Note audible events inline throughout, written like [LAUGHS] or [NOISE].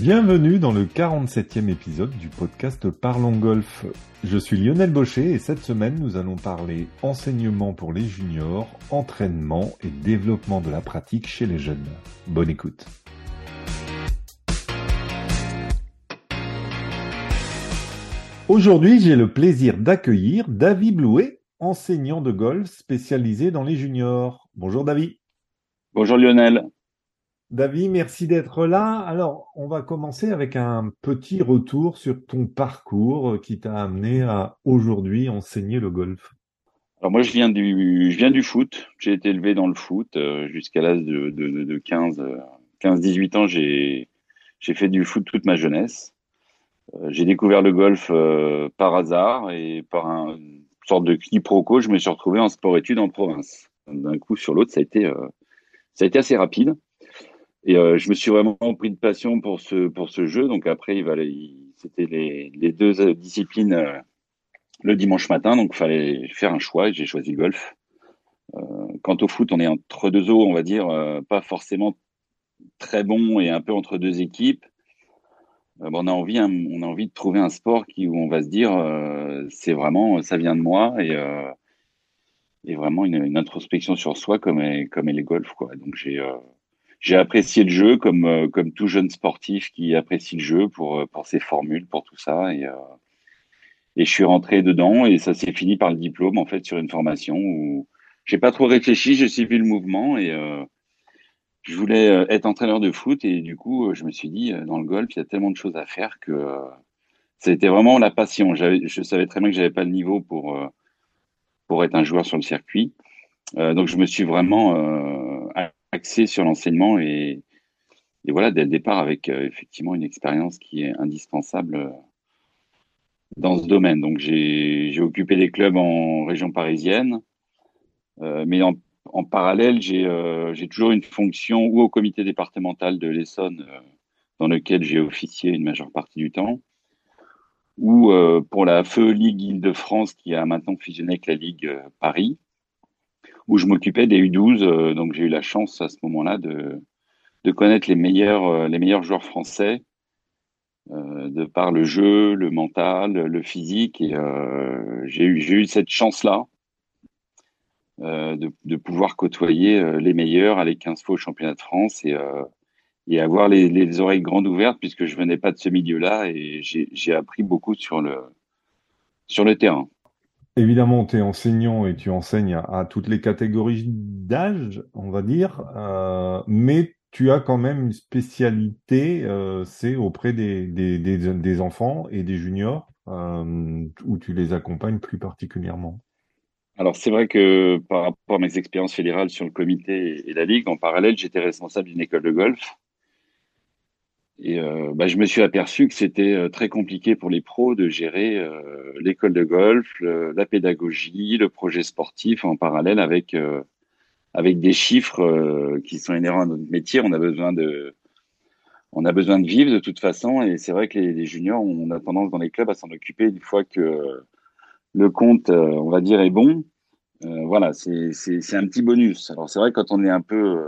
Bienvenue dans le 47e épisode du podcast Parlons Golf. Je suis Lionel Baucher et cette semaine nous allons parler enseignement pour les juniors, entraînement et développement de la pratique chez les jeunes. Bonne écoute. Aujourd'hui, j'ai le plaisir d'accueillir David Blouet, enseignant de golf spécialisé dans les juniors. Bonjour David. Bonjour Lionel. David, merci d'être là. Alors, on va commencer avec un petit retour sur ton parcours qui t'a amené à aujourd'hui enseigner le golf. Alors moi, je viens du, je viens du foot. J'ai été élevé dans le foot euh, jusqu'à l'âge de, de, de 15, 15, 18 ans. J'ai, fait du foot toute ma jeunesse. Euh, j'ai découvert le golf euh, par hasard et par un, une sorte de quiproquo, je me suis retrouvé en sport-études en province. D'un coup sur l'autre, ça ça a été assez rapide. Et euh, je me suis vraiment pris de passion pour ce, pour ce jeu. Donc après, il c'était les, les, deux euh, disciplines euh, le dimanche matin. Donc il fallait faire un choix et j'ai choisi le golf. Euh, quant au foot, on est entre deux eaux, on va dire, euh, pas forcément très bon et un peu entre deux équipes. Bon, on a envie, hein, on a envie de trouver un sport qui, où on va se dire, c'est vraiment, ça vient de moi et, et vraiment une, une, introspection sur soi comme est, comme est les golf, quoi. Donc j'ai j'ai apprécié le jeu comme euh, comme tout jeune sportif qui apprécie le jeu pour euh, pour ses formules, pour tout ça et euh, et je suis rentré dedans et ça s'est fini par le diplôme en fait sur une formation où j'ai pas trop réfléchi, j'ai suivi le mouvement et euh, je voulais être entraîneur de foot et du coup je me suis dit dans le golf il y a tellement de choses à faire que euh, c'était vraiment la passion. Je savais très bien que j'avais pas le niveau pour pour être un joueur sur le circuit, donc je me suis vraiment axé sur l'enseignement et, voilà, dès le départ, avec euh, effectivement une expérience qui est indispensable euh, dans ce domaine. Donc, j'ai occupé des clubs en région parisienne, euh, mais en, parallèle, j'ai toujours une fonction ou au comité départemental de l'Essonne, dans lequel j'ai officié une majeure partie du temps, ou pour la Feu Ligue Île-de-France qui a maintenant fusionné avec la Ligue Paris où je m'occupais des U12. Euh, donc j'ai eu la chance à ce moment-là de, de connaître les meilleurs, euh, les meilleurs joueurs français euh, de par le jeu, le mental, le physique. Et euh, j'ai eu, eu cette chance-là euh, de, de, pouvoir côtoyer les meilleurs, aller 15 fois au championnat de France et, et avoir les, les, oreilles grandes ouvertes puisque je venais pas de ce milieu-là et j'ai appris beaucoup sur le, sur le terrain. Évidemment, tu es enseignant et tu enseignes à, toutes les catégories d'âge, on va dire, euh, mais tu as quand même une spécialité, euh, c'est auprès des, des, des, des, enfants et des juniors, euh, où tu les accompagnes plus particulièrement. Alors c'est vrai que par rapport à mes expériences fédérales sur le comité et la ligue, en parallèle, j'étais responsable d'une école de golf et euh, bah, je me suis aperçu que c'était euh, très compliqué pour les pros de gérer euh, l'école de golf, le, la pédagogie, le projet sportif en parallèle avec euh, avec des chiffres euh, qui sont inhérents à notre métier. On a besoin de on a besoin de vivre de toute façon, et c'est vrai que les, les, juniors, on a tendance dans les clubs à s'en occuper une fois que le compte, on va dire, est bon. voilà, c'est un petit bonus. Alors c'est vrai quand on est un peu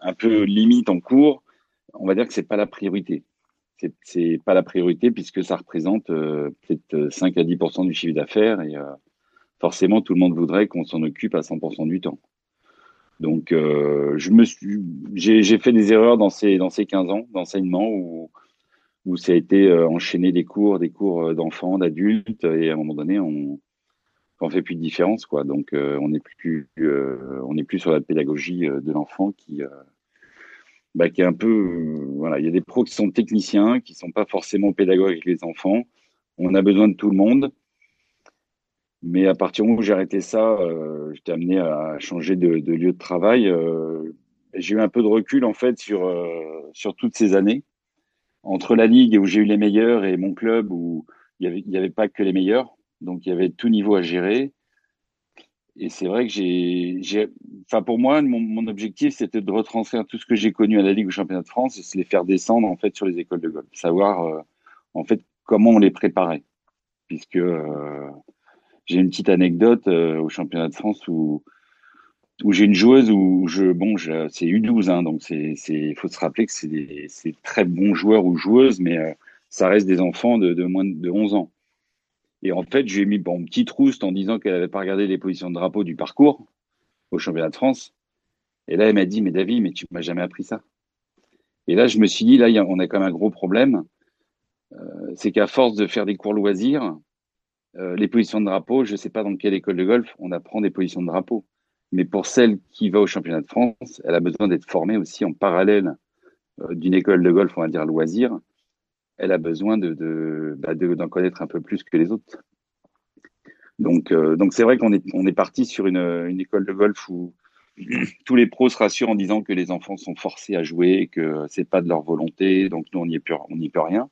un peu limite en cours on va dire que c'est pas la priorité. C'est, c'est pas la priorité puisque ça représente euh, peut-être 5 à 10% du chiffre d'affaires et euh, forcément tout le monde voudrait qu'on s'en occupe à 100% du temps. Donc euh, j'ai, fait des erreurs dans ces dans ces 15 ans d'enseignement où ça a été euh, enchaîné des cours, des cours d'enfants, d'adultes et à un moment donné on fait plus de différence quoi. Donc euh, on n'est plus sur la pédagogie de l'enfant qui bah, euh, il y a des pros qui sont techniciens, qui sont pas forcément pédagogues avec les enfants. On a besoin de tout le monde. Mais à partir du moment où j'ai arrêté ça, euh, j'étais amené à changer de, lieu de travail. Euh, j'ai eu un peu de recul en fait sur toutes ces années entre la ligue où j'ai eu les meilleurs et mon club où il y avait avait pas que les meilleurs, donc il y avait tout niveau à gérer. Et c'est vrai que j'ai, enfin pour moi, mon, mon objectif c'était de retranscrire tout ce que j'ai connu à la Ligue au Championnat de France et se les faire descendre en fait sur les écoles de golf, savoir euh, en fait comment on les préparait, puisque euh, j'ai une petite anecdote euh, au Championnat de France où où j'ai une joueuse où je bon c'est U12 hein, donc c'est c'est faut se rappeler que c'est des c'est très bons joueurs ou joueuses mais euh, ça reste des enfants de, de moins de 11 ans. Et en fait, j'ai mis bon petite rouste en disant qu'elle avait pas regardé les positions de drapeau du parcours au championnat de France. Et là, elle m'a dit mais David, mais tu m'as jamais appris ça. Et là, je me suis dit là, on a quand même un gros problème, euh, c'est qu'à force de faire des cours loisirs, euh, les positions de drapeau, je sais pas dans quelle école de golf on apprend des positions de drapeau. Mais pour celle qui va au championnat de France, elle a besoin d'être formée aussi en parallèle euh, d'une école de golf, on va dire loisir. Elle a besoin de, bah, d'en connaître un peu plus que les autres. Donc, euh, c'est vrai qu'on est, parti sur une, école de golf où [CLEARS THROAT] tous les pros se rassurent en disant que les enfants sont forcés à jouer, que c'est pas de leur volonté, donc nous on n'y peut, rien.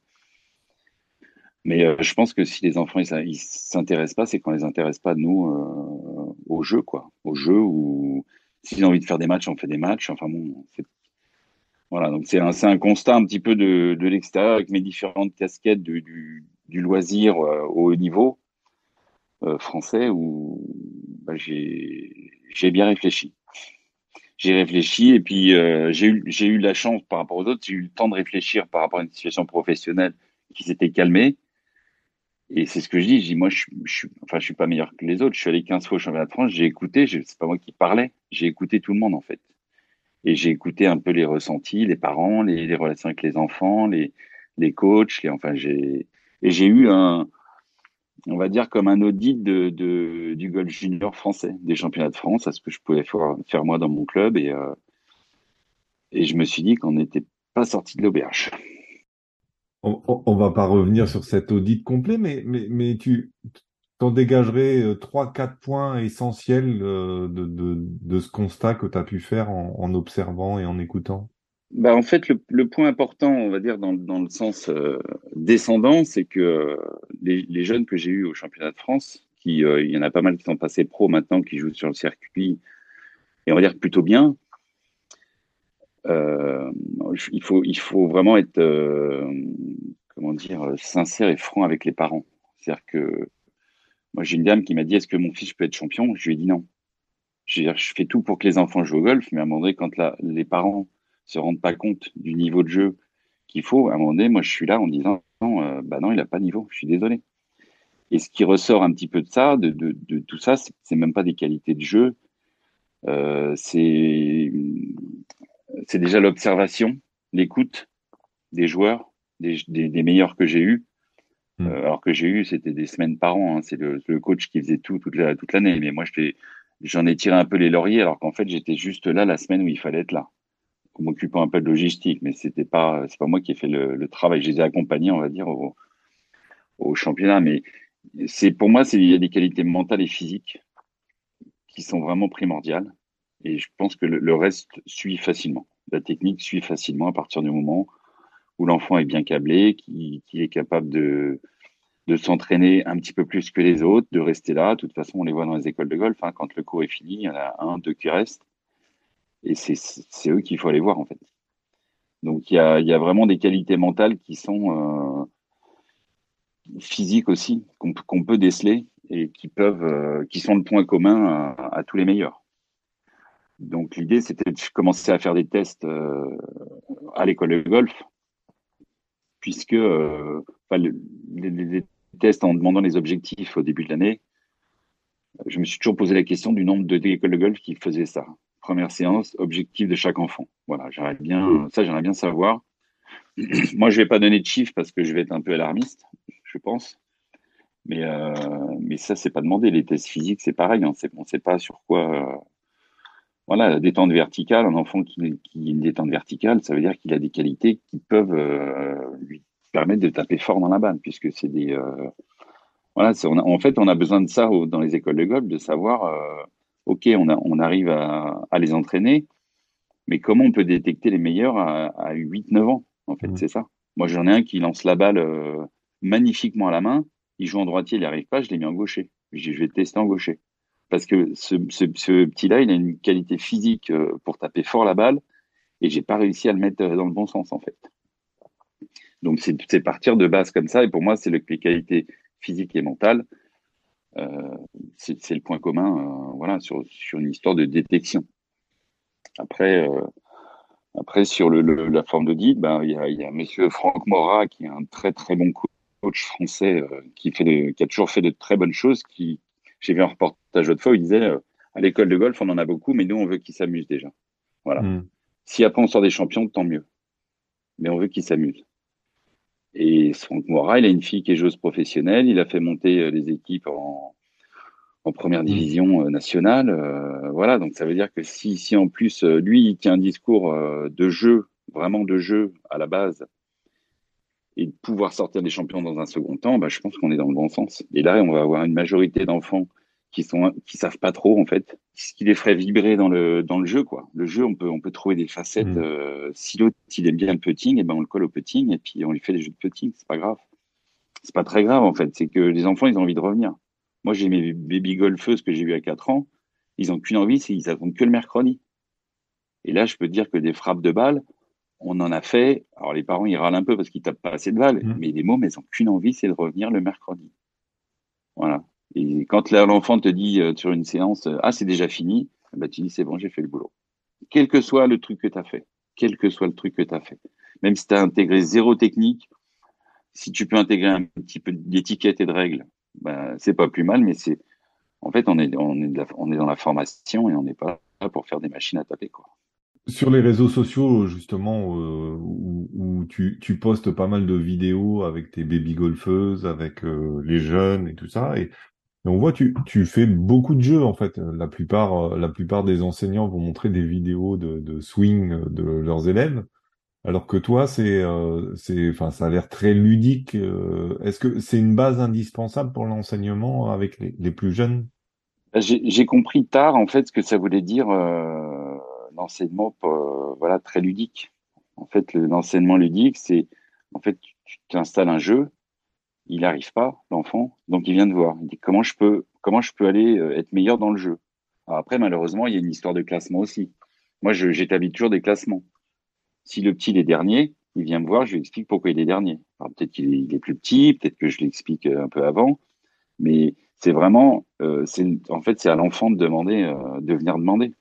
Mais euh, je pense que si les enfants ils s'intéressent pas, c'est qu'on les intéresse pas nous euh, au jeu quoi, au jeu ou s'ils ont envie de faire des matchs, on fait des matchs. Enfin bon, voilà. Donc c'est un, un constat un petit peu de, de l'extérieur avec mes différentes casquettes du, du, du loisir euh, au haut niveau euh, français où bah, j'ai bien réfléchi. J'ai réfléchi et puis euh, j'ai eu eu la chance par rapport aux autres, j'ai eu le temps de réfléchir par rapport à une situation professionnelle qui s'était calmée et c'est ce que je dis. Je dis, moi, je, je, enfin, je suis pas meilleur que les autres. Je suis allé 15 fois au championnat de France. J'ai écouté. C'est pas moi qui parlais. J'ai écouté tout le monde, en fait. Et j'ai écouté un peu les ressentis, les parents, les, relations avec les enfants, les, les coachs. Les, enfin, j'ai, et j'ai eu un, on va dire comme un audit de, du golf junior français, des championnats de France, à ce que je pouvais faire, moi dans mon club. Et, euh, et je me suis dit qu'on n'était pas sorti de l'auberge on, ne va pas revenir sur cet audit complet, mais, mais, mais tu t'en dégagerais euh, trois, quatre points essentiels euh, de, de, ce constat que tu as pu faire en, observant et en écoutant? Bah en fait, le, le, point important, on va dire dans, dans le sens euh, descendant, c'est que les, jeunes que j'ai eus au championnat de France, qui, il y en a pas mal qui sont passés pro maintenant, qui jouent sur le circuit, et on va dire plutôt bien, euh, il, faut, il faut vraiment être, euh, comment dire, sincère et franc avec les parents. C'est-à-dire que moi, j'ai une dame qui m'a dit Est-ce que mon fils peut être champion? Je lui ai dit non. Je, fais tout pour que les enfants jouent au golf, mais à un moment donné, quand les parents se rendent pas compte du niveau de jeu qu'il faut, à un moment donné, moi, je suis là en disant non, euh, bah non, il n'a pas de niveau, je suis désolé. Et ce qui ressort un petit peu de ça, de, tout ça, c'est même pas des qualités de jeu, euh, c'est déjà l'observation, l'écoute des joueurs, des, meilleurs que j'ai eus. Hmm. Euh, alors que j'ai eu, c'était des semaines par an. Hein. C'est le, le, coach qui faisait tout toute l'année. Toute Mais moi, j'en ai tiré un peu les lauriers, alors qu'en fait, j'étais juste là la semaine où il fallait être là, en m'occupant un peu de logistique. Mais c'était pas, c'est pas moi qui ai fait le, le, travail. Je les ai accompagnés, on va dire, au, au championnat. Mais c'est pour moi, il y a des qualités mentales et physiques qui sont vraiment primordiales. Et je pense que le, reste suit facilement. La technique suit facilement à partir du moment où l'enfant est bien câblé, qu'il est capable de, s'entraîner un petit peu plus que les autres, de rester là. De toute façon, on les voit dans les écoles de golf. Hein. quand le cours est fini, il y en a un, deux qui restent. Et c'est eux qu'il faut aller voir, en fait. Donc, il y a, vraiment des qualités mentales qui sont euh, physiques aussi, qu'on peut déceler et qui peuvent, euh, qui sont le point commun à, à tous les meilleurs. Donc l'idée, c'était de commencer à faire des tests euh, à l'école de golf, puisque euh, les, tests en demandant les objectifs au début de l'année, je me suis toujours posé la question du nombre de d'écoles de golf qui faisaient ça. Première séance, objectif de chaque enfant. Voilà, j'aimerais bien, ça j'aimerais bien savoir. [CLEARS THROAT] Moi, je vais pas donner de chiffres parce que je vais être un peu alarmiste, je pense. Mais, euh, mais ça, c'est pas demandé. Les tests physiques, c'est pareil. Hein. On ne sait pas sur quoi voilà, la détente verticale, un enfant qui, qui a une détente verticale, ça veut dire qu'il a des qualités qui peuvent euh, lui permettre de taper fort dans la balle, puisque c'est des euh, voilà, en fait, on a besoin de ça dans les écoles de golf, de savoir, euh, ok, on, a, on arrive à, à, les entraîner, mais comment on peut détecter les meilleurs à, à 8-9 ans En fait, mmh. c'est ça. Moi, j'en ai un qui lance la balle magnifiquement à la main, il joue en droitier, il n'y arrive pas, je l'ai mis en gaucher. Je vais tester en gaucher parce que ce, petit-là, il a une qualité physique euh, pour taper fort la balle, et j'ai pas réussi à le mettre euh, dans le bon sens en fait. Donc c'est partir de base comme ça, et pour moi, c'est les qualités physiques et mentales c'est le point commun, voilà, sur, une histoire de détection. Après, après sur la forme d'audit, ben il y a, y Monsieur Franck Morat qui est un très très bon coach français qui qui a toujours fait de très bonnes choses. Qui j'ai vu un reportage autrefois fois où il disait à l'école de golf on en a beaucoup, mais nous on veut qu'ils s'amusent déjà. Voilà. Mm. Si après on sort des champions, tant mieux. Mais on veut qu'ils s'amusent. Et Franck Moira, il a une fille qui est joueuse professionnelle. Il a fait monter euh, les équipes en, en première mm. division euh, nationale. Euh, voilà, donc ça veut dire que si, si en plus lui il tient un discours de jeu, vraiment de jeu à la base, et de pouvoir sortir des champions dans un second temps, bah, je pense qu'on est dans le bon sens. Et là, on va avoir une majorité d'enfants qui sont qui savent pas trop en fait ce qui les ferait vibrer dans le dans le jeu quoi. Le jeu on peut on peut trouver des facettes mmh. euh, si l'autre il aime bien le putting et ben on le colle au putting et puis on lui fait des jeux de putting. C'est pas grave. C'est pas très grave en fait. C'est que les enfants ils ont envie de revenir. Moi j'ai mes baby golfeuses que j'ai eu à 4 ans. Ils ont qu'une envie c'est ils attendent que le mercredi. Et là je peux te dire que des frappes de balles on en a fait alors les parents ils râlent un peu parce qu'ils tapent pas assez de balles mmh. mais les mômes ils ont qu'une envie c'est de revenir le mercredi voilà et quand l'enfant te dit euh, sur une séance, euh, ah, c'est déjà fini, bah, tu dis, c'est bon, j'ai fait le boulot. Quel que soit le truc que tu as fait, quel que soit le truc que tu as fait, même si tu as intégré zéro technique, si tu peux intégrer un petit peu d'étiquette et de règles, bah, c'est pas plus mal, mais c'est, en fait, on est, on est, on est dans la formation et on n'est pas là pour faire des machines à taper, quoi. Sur les réseaux sociaux, justement, euh, où, tu, postes pas mal de vidéos avec tes baby golfeuses, avec les jeunes et tout ça, et on voit, tu, fais beaucoup de jeux en fait. La plupart, euh, la plupart des enseignants vont montrer des vidéos de, swing de leurs élèves, alors que toi, c'est, euh, c'est, enfin, ça a l'air très ludique. Euh, est-ce que c'est une base indispensable pour l'enseignement avec les, plus jeunes? J'ai compris tard en fait ce que ça voulait dire l'enseignement, voilà, très ludique. En fait, l'enseignement ludique, c'est en fait, tu t'installes un jeu il n'arrive pas, l'enfant, donc il vient de voir. Il dit comment je peux, comment je peux aller euh, être meilleur dans le jeu? après, malheureusement, il y a une histoire de classement aussi. Moi, j'établis toujours des classements. Si le petit est dernier, il vient me voir, je lui explique pourquoi il est dernier. peut-être qu'il est, plus petit, peut-être que je l'explique euh, un peu avant, mais c'est vraiment, euh, en fait, c'est à l'enfant de demander, euh, de venir demander.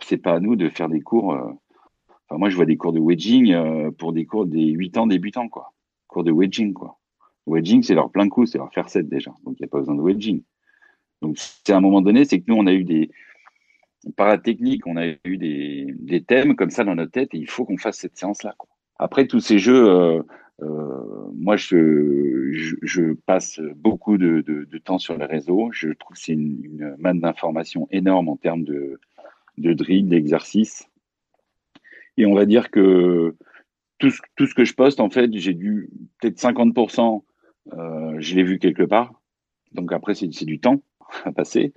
C'est, pas à nous de faire des cours. enfin, moi, je vois des cours de wedging pour des cours des 8 ans débutants, quoi. Cours de wedging, quoi. Wedging, c'est leur plein coup, c'est leur faire 7 déjà. Donc, il n'y a pas besoin de wedging. Donc, c'est à un moment donné, c'est que nous, on a eu des, par la technique, on a eu des, des thèmes comme ça dans notre tête et il faut qu'on fasse cette séance-là. Après, tous ces jeux, euh, euh, moi, je, passe beaucoup de, de, de, temps sur les réseaux. Je trouve que c'est une, une manne d'informations énorme en termes de, de drill, d'exercice. Et on va dire que tout ce, tout ce que je poste, en fait, j'ai dû peut-être 50% euh, je l'ai vu quelque part. Donc après, c'est du temps à passer.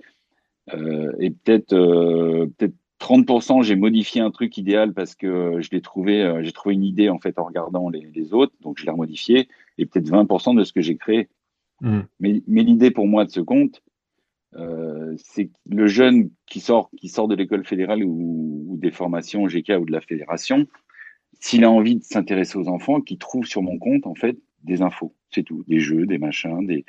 Euh, et peut-être euh, peut-être 30%, j'ai modifié un truc idéal parce que je l'ai trouvé, j'ai trouvé une idée en fait en regardant les, les autres, donc je l'ai remodifié. Et peut-être 20% de ce que j'ai créé. Mmh. Mais, mais l'idée pour moi de ce compte, euh, c'est le jeune qui sort, qui sort de l'école fédérale ou, ou, des formations GK ou de la fédération, s'il a envie de s'intéresser aux enfants, qu'il trouve sur mon compte en fait des infos, c'est tout, des jeux, des machins, des.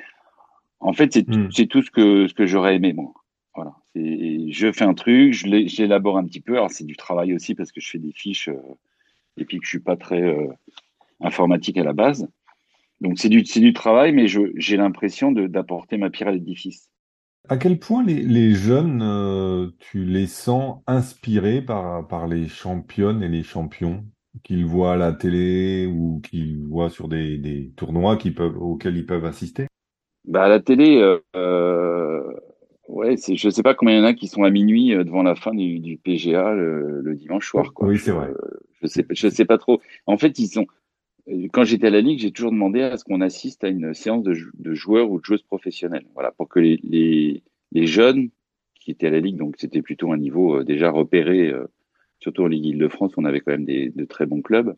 En fait, c'est tout, hmm. tout ce que ce que j'aurais aimé moi. Voilà, je fais un truc, je l'élabore un petit peu. Alors c'est du travail aussi parce que je fais des fiches euh, et puis que je suis pas très euh, informatique à la base. Donc c'est du du travail, mais j'ai l'impression d'apporter ma pierre à l'édifice. À quel point les, les jeunes, euh, tu les sens inspirés par, par les championnes et les champions qu'ils voient à la télé ou qu'ils voient sur des, des tournois qui peuvent, auxquels ils peuvent assister? Bah, À la télé, euh, euh ouais, c'est, je sais pas combien il y en a qui sont à minuit euh, devant la fin du, du PGA le, le, dimanche soir. Quoi. Oui, c'est vrai. Je, sais, je sais pas trop. En fait, ils sont. Quand j'étais à la ligue, j'ai toujours demandé à ce qu'on assiste à une séance de, de, joueurs ou de joueuses professionnelles. Voilà, pour que les, les, les jeunes qui étaient à la ligue, donc c'était plutôt un niveau euh, déjà repéré surtout en Ligue Île-de-France, on avait quand même des, de très bons clubs.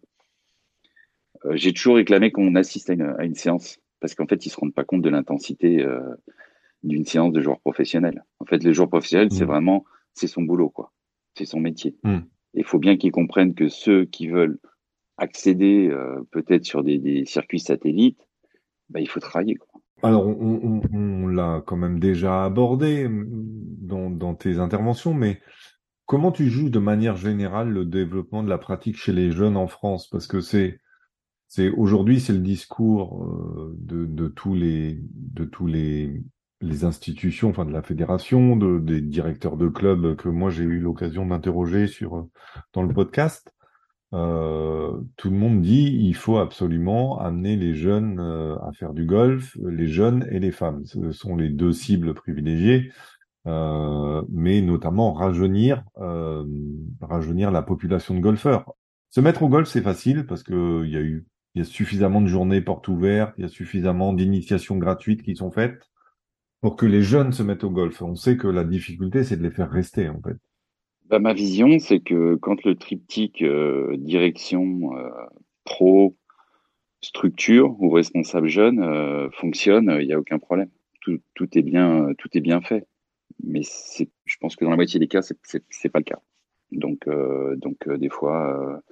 Euh, j'ai toujours réclamé qu'on assiste à une, séance parce qu'en fait, ils se rendent pas compte de l'intensité euh, d'une séance de joueur professionnel. En fait, le joueur professionnel, c'est mmh. vraiment, c'est son boulot, quoi. C'est son métier. Mmh. Il faut bien qu'ils comprennent que ceux qui veulent accéder euh, peut-être sur des, circuits satellites, bah, il faut travailler. Quoi. Alors, on, on- on l'a quand même déjà abordé mm, dans, dans tes interventions, mais comment tu juges de manière générale le développement de la pratique chez les jeunes en France? Parce que c'est, c'est aujourd'hui, c'est le discours euh, de, de tous les, de tous les, les institutions, enfin de la fédération, de, des directeurs de clubs que moi j'ai eu l'occasion d'interroger sur euh, dans le podcast. Euh, tout le monde dit il faut absolument amener les jeunes euh, à faire du golf, les jeunes et les femmes. Ce sont les deux cibles privilégiées, euh, mais notamment rajeunir, rajeunir la population de golfeurs. Se mettre au golf, c'est facile parce que il y a eu, suffisamment de journées portes ouvertes, il y a suffisamment d'initiations gratuites qui sont faites pour que les jeunes se mettent au golf. On sait que la difficulté, c'est de les faire rester, en fait. Bah, ma vision, c'est que quand le triptyque euh, direction, euh, pro, structure ou responsable jeune euh, fonctionne, il n'y a aucun problème. Tout, est bien, tout est bien fait. Mais je pense que dans la moitié des cas, c'est, c'est pas le cas. Donc, donc des fois,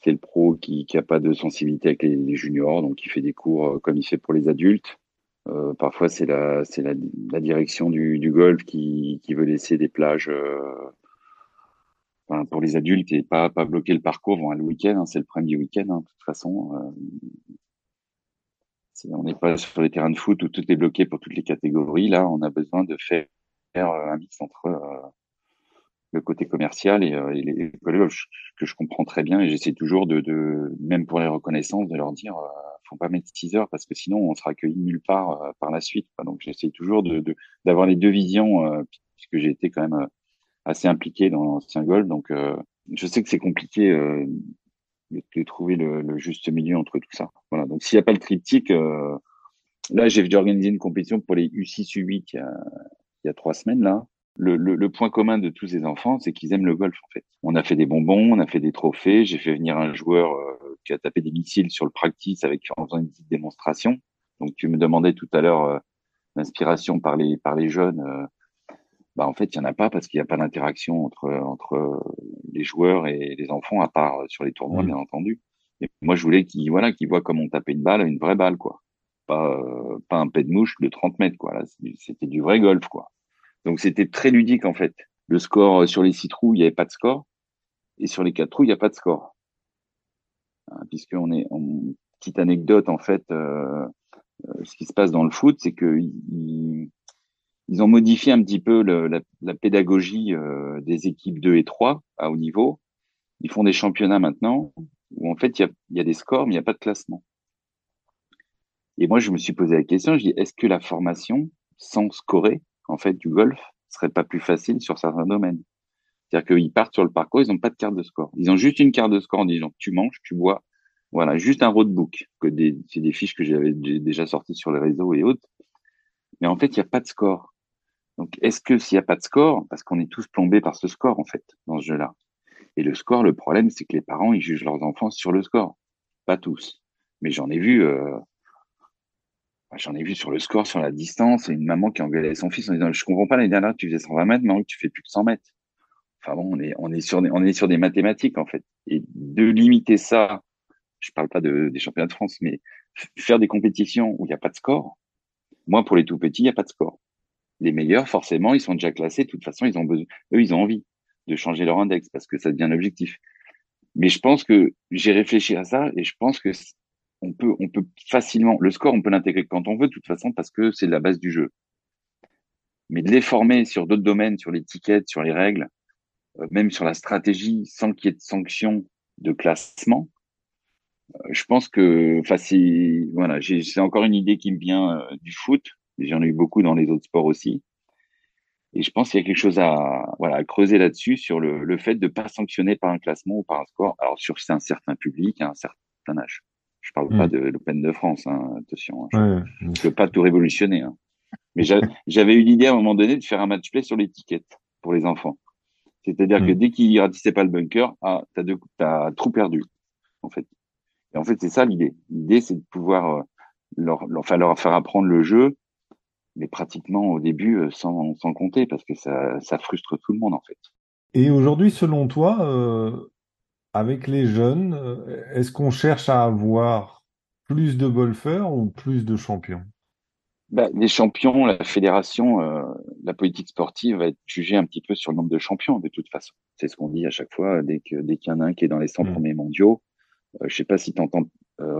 c'est le pro qui qui a pas de sensibilité avec les, juniors, donc il fait des cours comme il fait pour les adultes. Parfois, c'est la, la, la direction du, golf qui, veut laisser des plages pour les adultes et pas, pas bloquer le parcours vont le week-end. hein, c'est le premier week-end, hein, de toute façon. Euh, on n'est pas sur les terrains de foot où tout est bloqué pour toutes les catégories. Là, on a besoin de faire euh, un mix entre euh, le côté commercial et, les golf, que je comprends très bien. Et j'essaie toujours de, de, même pour les reconnaissances, de leur dire, faut pas mettre 6 heures parce que sinon on sera accueilli nulle part par la suite. Donc j'essaie toujours de, d'avoir les deux visions, puisque j'ai été quand même assez impliqué dans l'ancien golf. Donc euh, je sais que c'est compliqué euh, de, trouver le, le juste milieu entre tout ça. Voilà. Donc s'il n'y a pas le triptyque, euh, là j'ai dû organiser une compétition pour les U6 U8 il y a, il y a trois semaines là. Le, le, le point commun de tous ces enfants, c'est qu'ils aiment le golf en fait. On a fait des bonbons, on a fait des trophées. J'ai fait venir un joueur euh, qui a tapé des missiles sur le practice avec en faisant une petite démonstration. Donc tu me demandais tout à l'heure euh, l'inspiration par les par les jeunes. Euh, bah en fait il y en a pas parce qu'il n'y a pas d'interaction entre entre les joueurs et les enfants à part euh, sur les tournois bien Mm. entendu. Et moi je voulais qu'ils voilà qu'ils voient comment on tapait une balle, une vraie balle quoi. Pas euh, pas un pet de mouche de 30 mètres quoi. Là c'était du vrai golf quoi. Donc c'était très ludique en fait. Le score euh, sur les six trous, il n'y avait pas de score. Et sur les quatre trous, il n'y a pas de score. Hein, Puisqu'on est, on, petite anecdote en fait, euh, euh, ce qui se passe dans le foot, c'est que ils, ils ont modifié un petit peu le- la, la pédagogie euh, des équipes 2 et 3 à haut niveau. Ils font des championnats maintenant où en fait il y a, y a des scores, mais il n'y a pas de classement. Et moi, je me suis posé la question, je dis, est-ce que la formation sans scorer, en fait, du golf, serait pas plus facile sur certains domaines? C'est-à-dire qu'ils partent sur le parcours, ils n'ont pas de carte de score. Ils ont juste une carte de score en disant tu manges, tu bois. Voilà, juste un roadbook. Que des, c'est des fiches que j'avais déjà sorties sur les réseaux et autres. Mais en fait, il n'y a pas de score. Donc, est-ce que s'il n'y a pas de score, parce qu'on est tous plombés par ce score, en fait, dans ce jeu-là? Et le score, le problème, c'est que les parents, ils jugent leurs enfants sur le score. Pas tous. Mais j'en ai vu, euh, j'en ai vu sur le score, sur la distance, une maman qui engueulait son fils en disant, je comprends pas, l'année dernière, tu faisais 120 mètres, mais tu fais plus que 100 mètres. Enfin bon, on est, on est sur des, on est sur des mathématiques en fait. Et de limiter ça, je parle pas de, des championnats de France, mais faire des compétitions où il n'y a pas de score. Moi, pour les tout petits, il n'y a pas de score. Les meilleurs, forcément, ils sont déjà classés. De toute façon, ils ont besoin, eux, ils ont envie de changer leur index parce que ça devient l'objectif. Mais je pense que j'ai réfléchi à ça et je pense que on peut, on peut facilement, le score, on peut l'intégrer quand on veut, de toute façon, parce que c'est la base du jeu. Mais de les former sur d'autres domaines, sur l'étiquette, sur les règles, euh, même sur la stratégie, sans qu'il y ait de sanctions de classement, euh, je pense que, enfin, c'est, voilà, c'est encore une idée qui me vient euh, du foot, j'en ai eu beaucoup dans les autres sports aussi. Et je pense qu'il y a quelque chose à, voilà, à creuser là-dessus sur le, le fait de pas sanctionner par un classement ou par un score. Alors, sur un certain public, à un certain âge. Je parle pas Mm. de l'Open de France, hein, attention. hein. Je veux pas tout révolutionner, hein. Mais j'a- j'avais eu l'idée à un moment donné de faire un match play sur l'étiquette pour les enfants. C'est-à-dire que Mm. dès qu'ils ratissaient pas le bunker, ah, t'as deux, t'as trop perdu, en fait. Et en fait, c'est ça l'idée. L'idée, c'est de pouvoir euh, leur, leur, enfin, leur faire apprendre le jeu, mais pratiquement au début euh, sans, sans compter, parce que ça, ça frustre tout le monde, en fait. Et aujourd'hui, selon toi, euh, avec les jeunes, euh, est-ce qu'on cherche à avoir plus de golfeurs ou plus de champions? bah, les champions, la fédération, euh, la politique sportive va être jugée un petit peu sur le nombre de champions de toute façon. C'est ce qu'on dit à chaque fois dès que dès qu'il y en a un qui est dans les 100 mmh. premiers mondiaux. Euh, je sais pas si tu entends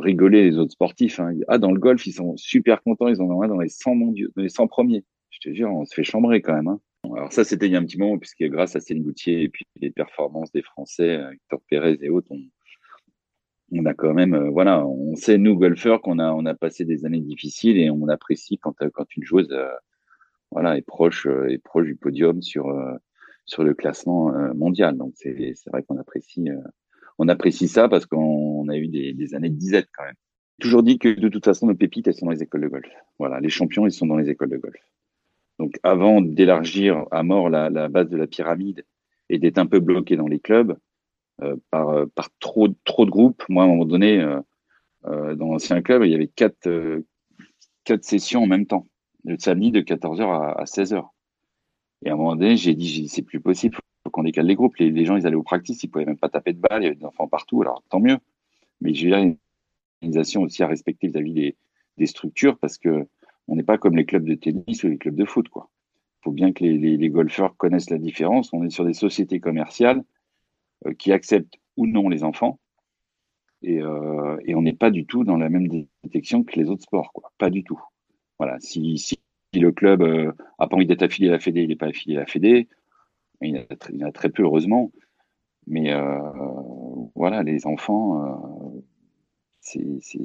rigoler les autres sportifs. Hein. Ah, dans le golf, ils sont super contents, ils en ont un dans les 100 mondiaux, les 100 premiers. Je te jure, on se fait chambrer quand même. Hein. Alors ça, c'était il y a un petit moment, puisque grâce à Céline Goutier et puis les performances des Français, Victor Pérez et autres, on, a quand même, euh, voilà, on sait nous golfeurs qu'on a, on a passé des années difficiles et on apprécie quand euh, quand une joueuse, euh, voilà, est proche, est proche du podium sur sur le classement mondial. Donc c'est vrai qu'on apprécie, on apprécie ça parce qu'on a eu des, années de disette quand même. Toujours dit que de toute façon nos pépites elles sont dans les écoles de golf. Voilà, les champions ils sont dans les écoles de golf. Donc avant d'élargir à mort la, base de la pyramide et d'être un peu bloqué dans les clubs, euh, par, euh, trop, de groupes. Moi, à un moment donné, euh, dans l'ancien club, il y avait quatre, quatre sessions en même temps, le samedi de 14h à, 16h. Et à un moment donné, j'ai dit, c'est plus possible, faut qu'on décale les groupes. Les, gens, ils allaient au practice, ils pouvaient même pas taper de balles, il y avait des enfants partout, alors tant mieux. Mais j'ai une organisation aussi à respecter vis-à-vis des, des, structures parce que on n'est pas comme les clubs de tennis ou les clubs de foot, quoi. Il faut bien que les, les, golfeurs connaissent la différence. On est sur des sociétés commerciales euh, qui acceptent ou non les enfants. Et, euh, et on n'est pas du tout dans la même détection que les autres sports, quoi. Pas du tout. Voilà. Si, si le club euh, a pas envie d'être affilié à la Fédé, il n'est pas affilié à la Fédé. Il y, en a très peu, heureusement. Mais euh, voilà, les enfants, euh, c'est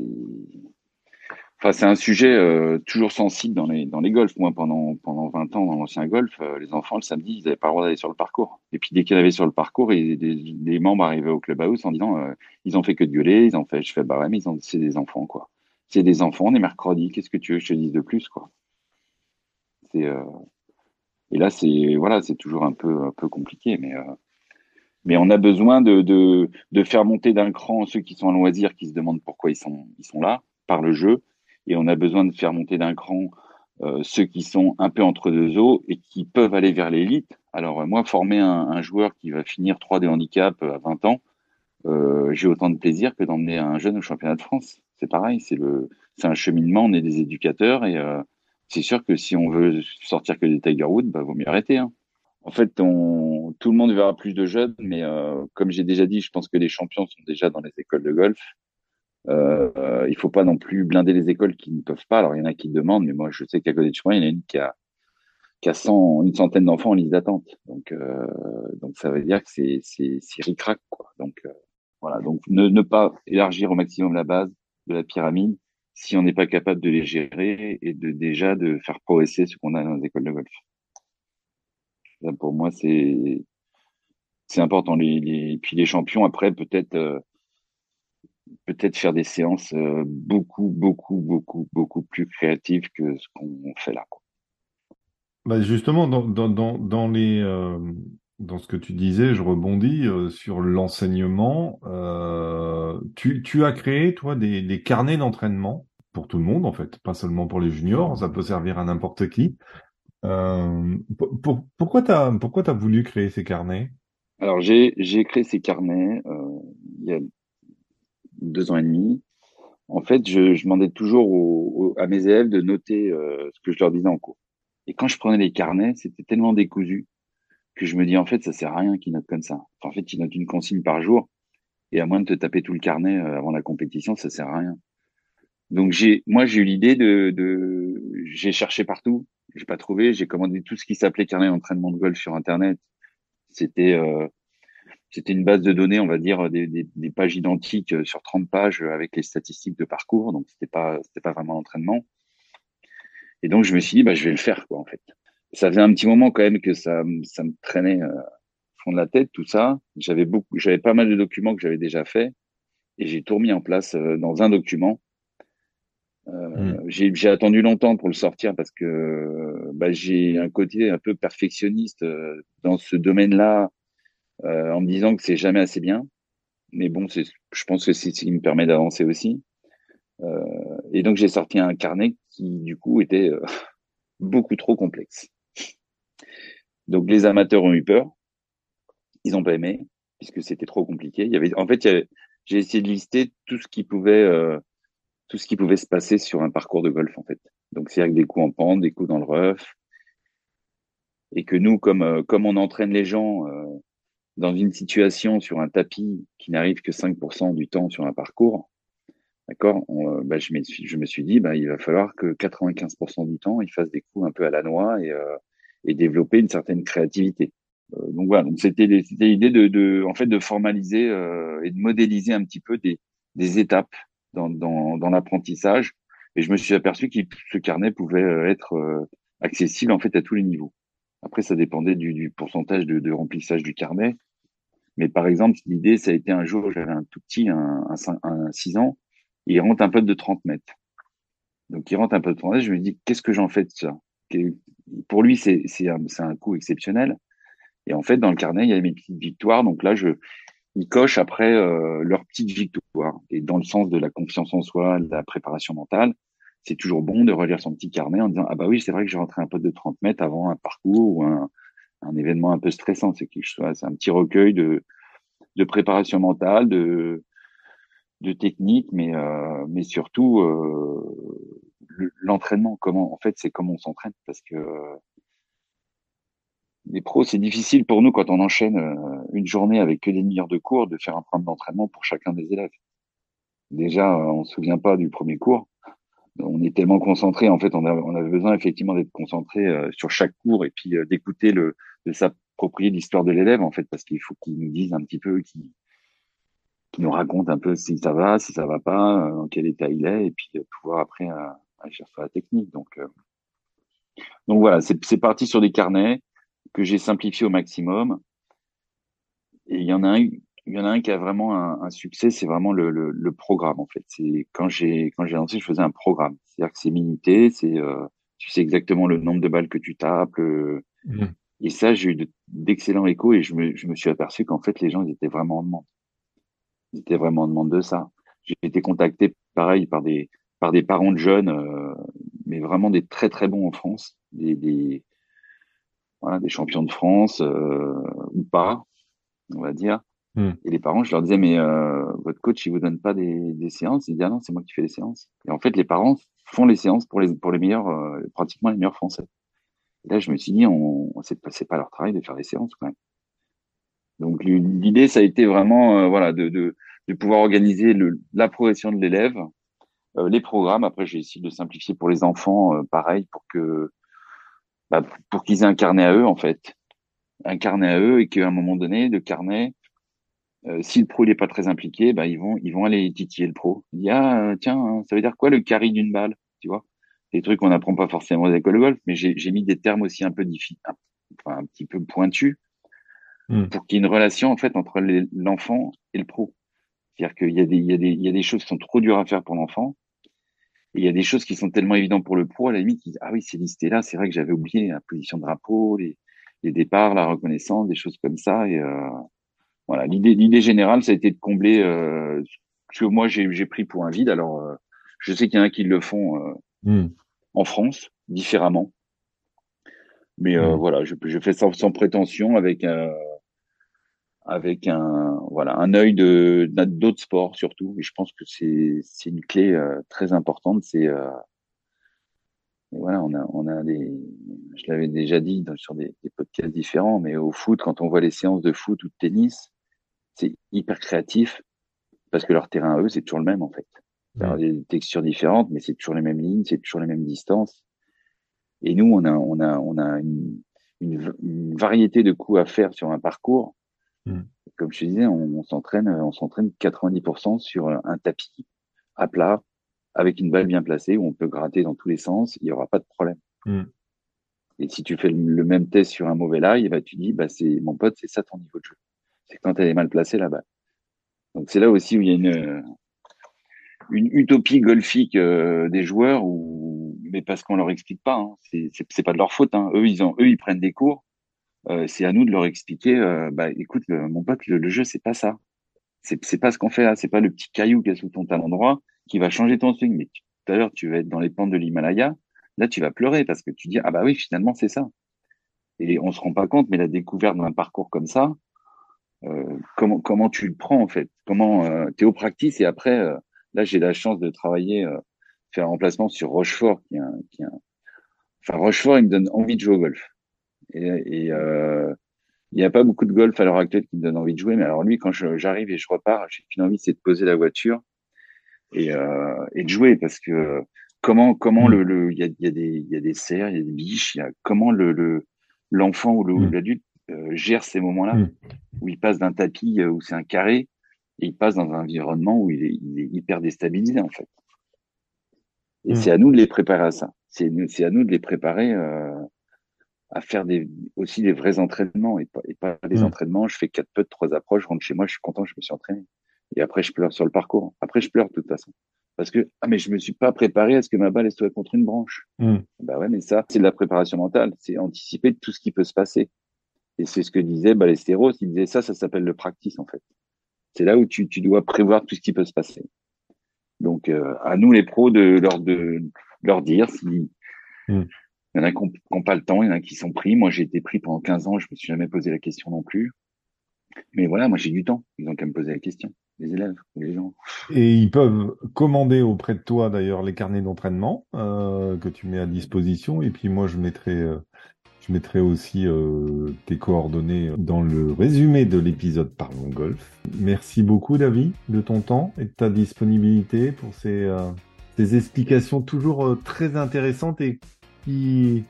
Enfin, c'est un sujet euh, toujours sensible dans les dans les golfs. Moi, pendant pendant 20 ans dans l'ancien golf, les enfants le samedi, ils n'avaient pas le droit d'aller sur le parcours. Et puis dès qu'ils arrivaient sur le parcours, et des, membres arrivaient au clubhouse en disant, ils ont fait que de gueuler, ils ont fait, je fais bah ouais, mais c'est des enfants quoi. C'est des enfants. On est mercredi. Qu'est-ce que tu veux que je te dise de plus quoi? C'est et là c'est voilà, c'est toujours un peu un peu compliqué, mais mais on a besoin de de de faire monter d'un cran ceux qui sont à loisir, qui se demandent pourquoi ils sont ils sont là par le jeu et on a besoin de faire monter d'un cran euh, ceux qui sont un peu entre deux eaux et qui peuvent aller vers l'élite. Alors euh, moi, former un, un, joueur qui va finir 3 de handicap euh, à 20 ans, euh, j'ai autant de plaisir que d'emmener un jeune au championnat de France. C'est pareil, c'est le, c'est un cheminement. On est des éducateurs et euh, c'est sûr que si on veut sortir que des Tiger Woods, bah vaut mieux arrêter. Hein. En fait, tout le monde verra plus de jeunes, mais comme j'ai déjà dit, je pense que les champions sont déjà dans les écoles de golf. Euh, il faut pas non plus blinder les écoles qui ne peuvent pas. Alors il y en a qui demandent, mais moi je sais qu'à côté de chez moi, il y en a une qui a qui a 100, une centaine d'enfants en liste d'attente. Donc euh, donc ça veut dire que c'est c'est ricrac quoi. Donc euh, voilà. Donc ne pas élargir au maximum la base de la pyramide si on n'est pas capable de les gérer et de déjà de faire progresser ce qu'on a dans les écoles de golf. pour moi c'est c'est important. Les, les, puis les champions après peut-être euh, peut-être faire des séances euh, beaucoup, beaucoup, beaucoup, beaucoup plus créatives que ce qu'on fait là. Bah justement, dans, dans, dans, les, euh, dans ce que tu disais, je rebondis sur l'enseignement. Tu, tu as créé, toi, des, des carnets d'entraînement pour tout le monde, en fait, pas seulement pour les juniors, ça peut servir à n'importe qui. Euh, pour, pourquoi tu as, pourquoi as voulu créer ces carnets? Alors j'ai créé ces carnets euh, il y a deux ans et demi, en fait, je, je demandais toujours à mes élèves de noter euh, ce que je leur disais en cours. Et quand je prenais les carnets, c'était tellement décousu que je me dis en fait, ça sert à rien qu'ils notent comme ça. en fait, ils notent une consigne par jour et à moins de te taper tout le carnet avant la compétition, ça sert à rien. Donc j'ai, moi, j'ai eu l'idée de, de j'ai cherché partout, j'ai pas trouvé, j'ai commandé tout ce qui s'appelait carnet d'entraînement de golf sur internet. C'était euh, c'était une base de données, on va dire, des, des, des, pages identiques euh, sur 30 pages avec les statistiques de parcours. Donc, c'était pas, c'était pas vraiment l'entraînement. Et donc, je me suis dit, bah, je vais le faire, quoi, en fait. Ça faisait un petit moment quand même que ça, ça me traînait euh, au fond de la tête, tout ça. J'avais beaucoup, j'avais pas mal de documents que j'avais déjà fait et j'ai tout remis en place euh, dans un document. Mmh. J'ai attendu longtemps pour le sortir parce que bah, j'ai un côté un peu perfectionniste euh, dans ce domaine-là euh, en me disant que c'est jamais assez bien. Mais bon, je pense que c'est ce qui me permet d'avancer aussi. Euh, et donc j'ai sorti un carnet qui du coup était euh, [LAUGHS] beaucoup trop complexe. Donc les amateurs ont eu peur, ils ont pas aimé puisque c'était trop compliqué. Il y avait, en fait, j'ai essayé de lister tout ce qui pouvait, euh, tout ce qui pouvait se passer sur un parcours de golf en fait. Donc, c'est avec des coups en pente, des coups dans le rough. Et que nous, comme, euh, comme on entraîne les gens euh, dans une situation sur un tapis qui n'arrive que 5% du temps sur un parcours, d'accord, bah, je, je, me suis dit, bah, il va falloir que 95% du temps, ils fassent des coups un peu à la noix et, euh, et développer une certaine créativité. Euh, donc voilà, donc c'était l'idée de, de, en fait, de formaliser euh, et de modéliser un petit peu des, des étapes dans, dans, dans l'apprentissage. Et je me suis aperçu que ce carnet pouvait euh, être accessible en fait à tous les niveaux. Après, ça dépendait du, du pourcentage de, de, remplissage du carnet. Mais par exemple, l'idée, ça a été un jour, j'avais un tout petit, un, un, un 6 ans, il rentre un peu de 30 mètres. Donc, il rentre un peu de 30 mètres, je me dis, qu'est-ce que j'en fais de ça? Pour lui, c'est un, un coup exceptionnel. Et en fait, dans le carnet, il y a mes petites victoires. Donc là, je, ils cochent après euh, leurs petites victoires. Et dans le sens de la confiance en soi, de la préparation mentale, c'est toujours bon de relire son petit carnet en disant ah bah oui, c'est vrai que j'ai rentré un peu de 30 mètres avant un parcours ou un, un événement un peu stressant. C'est c'est un petit recueil de de préparation mentale, de de technique, mais euh, mais surtout euh, l'entraînement. Comment en fait, c'est comment on s'entraîne parce que les pros, c'est difficile pour nous quand on enchaîne euh, une journée avec que des demi-heures de cours de faire un programme d'entraînement pour chacun des élèves. Déjà, euh, on se souvient pas du premier cours. On est tellement concentré, en fait, on, a, avait besoin effectivement d'être concentré euh, sur chaque cours et puis d'écouter le, de s'approprier l'histoire de l'élève, en fait, parce qu'il faut qu'il nous dise un petit peu, qu'il nous raconte un peu si ça va, si ça va pas, dans quel état il est, et puis pouvoir après agir sur la technique. Donc, donc voilà, c'est parti sur des carnets que j'ai simplifié au maximum. Et il y en a un, il y en a un qui a vraiment un, succès, c'est vraiment le, le, programme en fait. C'est quand j'ai quand j'ai lancé, je faisais un programme. C'est-à-dire que c'est minuté, c'est euh, tu sais exactement le nombre de balles que tu tapes. Mmh. Et ça, j'ai eu d'excellents échos et je me, je me suis aperçu qu'en fait les gens ils étaient vraiment en demande. Ils étaient vraiment en demande de ça. J'ai été contacté pareil par des par des parents de jeunes, euh, mais vraiment des très très bons en France, des, des voilà, des champions de France euh, ou pas, on va dire. Hmm. Et les parents, je leur disais, mais euh, votre coach, il vous donne pas des, des séances? Ils disaient, ah non, c'est moi qui fais les séances. Et en fait, les parents font les séances pour les, pour les meilleurs, euh, pratiquement les meilleurs Français. Et là, je me suis dit, on, on c'est pas, pas leur travail de faire les séances quand même. Donc l'idée, ça a été vraiment, euh, voilà, de, de, de, pouvoir organiser le, la progression de l'élève, les programmes. Après, j'ai essayé de simplifier pour les enfants, pareil, pour que bah, pour qu'ils aient un carnet à eux, en fait. Un carnet à eux et qu'à un moment donné, le carnet, euh, si le pro n'est pas très impliqué, bah, ils vont ils vont aller titiller le pro. Il dit ah tiens hein, ça veut dire quoi le carry d'une balle, tu vois? Des trucs qu'on n'apprend pas forcément aux écoles de golf, mais j'ai mis des termes aussi un peu difficiles, enfin un petit peu pointus, hmm. pour qu'il y ait une relation en fait entre l'enfant et le pro. C'est-à-dire qu'il y a des il y a des il y a des choses qui sont trop dures à faire pour l'enfant il y a des choses qui sont tellement évidentes pour le pro, à la limite, ah oui, c'est listé là, c'est vrai que j'avais oublié la position de drapeau, les, les, départs, la reconnaissance, des choses comme ça. Et euh, voilà, l'idée, l'idée générale, ça a été de combler euh, ce que moi j'ai, pris pour un vide. Alors, euh, je sais qu'il y en a qui le font euh, hmm. en France différemment, mais hmm. voilà, je, je fais ça sans prétention avec avec un voilà un œil de d'autres sports surtout. Et je pense que c'est c'est une clé euh, très importante. C'est euh, voilà on a on a des je l'avais déjà dit sur des, des, podcasts différents mais au foot quand on voit les séances de foot ou de tennis c'est hyper créatif parce que leur terrain eux c'est toujours le même en fait. Alors, des textures différentes mais c'est toujours les mêmes lignes c'est toujours les mêmes distances. Et nous on a on a on a une, une, une variété de coups à faire sur un parcours Mm. Comme je te disais, on, s'entraîne, on s'entraîne 90% sur un tapis à plat avec une balle bien placée où on peut gratter dans tous les sens, il n'y aura pas de problème. Mm. Et si tu fais le, même test sur un mauvais live, bah, tu dis, bah, c'est, mon pote, c'est ça ton niveau de jeu. C'est quand elle est mal placée là-bas. Donc c'est là aussi où il y a une, une utopie golfique euh, des joueurs, ou mais parce qu'on leur explique pas. Hein. C'est, c'est, pas de leur faute. Hein. Eux, ils ont, eux, ils prennent des cours. Euh, c'est à nous de leur expliquer, euh, bah écoute, mon pote, le, jeu c'est pas ça. C'est c'est pas ce qu'on fait là. C'est pas le petit caillou qui est sous ton talon droit qui va changer ton swing. Mais tout à l'heure, tu vas être dans les pentes de l'Himalaya. Là, tu vas pleurer parce que tu dis ah bah oui, finalement c'est ça. Et on se rend pas compte, mais la découverte d'un parcours comme ça, euh, comment comment tu le prends en fait? Comment euh, es au practice et après là j'ai la chance de travailler faire un remplacement sur Rochefort, qui est un, qui est un... enfin Rochefort, il me donne envie de jouer au golf. Et, euh, il n'y a pas beaucoup de golf à l'heure actuelle qui me donne envie de jouer, mais alors lui, quand j'arrive et je repars, j'ai qu'une envie, c'est de poser la voiture et, euh, et de jouer, parce que comment comment le le il y a, y a des il y a des cerfs, il y a des biches, il y a comment le le l'enfant ou Mm. l'adulte euh, gère ces moments-là Mm. où il passe d'un tapis où c'est un carré et il passe dans un environnement où il est, il est hyper déstabilisé en fait. Et Mm. c'est à nous de les préparer à ça. C'est c'est à nous de les préparer euh, à faire des aussi des vrais entraînements et pas, et pas des Mm. entraînements. Je fais quatre putts, trois approches, je rentre chez moi, je suis content, je me suis entraîné. Et après je pleure sur le parcours. Après je pleure de toute façon parce que ah mais je me suis pas préparé à ce que ma balle soit contre une branche. Mm. Bah ouais, mais ça, c'est de la préparation mentale. C'est anticiper tout ce qui peut se passer. Et c'est ce que disait Ballesteros. Il disait ça, ça s'appelle le practice, en fait. C'est là où tu, tu dois prévoir tout ce qui peut se passer. Donc, euh, à nous, les pros, de leur, de leur dire si, Mm. Il y en a qui n'ont pas le temps, il y en a qui sont pris. Moi, j'ai été pris pendant 15 ans, je me suis jamais posé la question non plus. Mais voilà, moi, j'ai du temps. Ils ont qu'à me poser la question. Les élèves, les gens. Et ils peuvent commander auprès de toi d'ailleurs les carnets d'entraînement euh, que tu mets à disposition. Et puis moi, je mettrai, euh, je mettrai aussi euh, tes coordonnées dans le résumé de l'épisode Parlons Golf. Merci beaucoup, David, de ton temps et de ta disponibilité pour ces, euh, ces explications toujours euh, très intéressantes et qui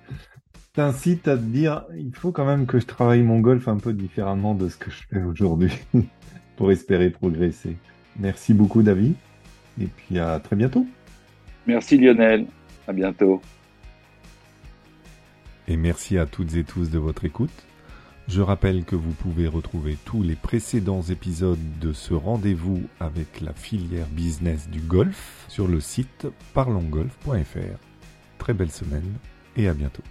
t'incitent à te dire il faut quand même que je travaille mon golf un peu différemment de ce que je fais aujourd'hui [LAUGHS] pour espérer progresser. Merci beaucoup, David. Et puis à très bientôt. Merci Lionel. À bientôt. Et merci à toutes et tous de votre écoute. Je rappelle que vous pouvez retrouver tous les précédents épisodes de ce rendez-vous avec la filière business du golf sur le site parlongolf.fr. Très belle semaine et à bientôt.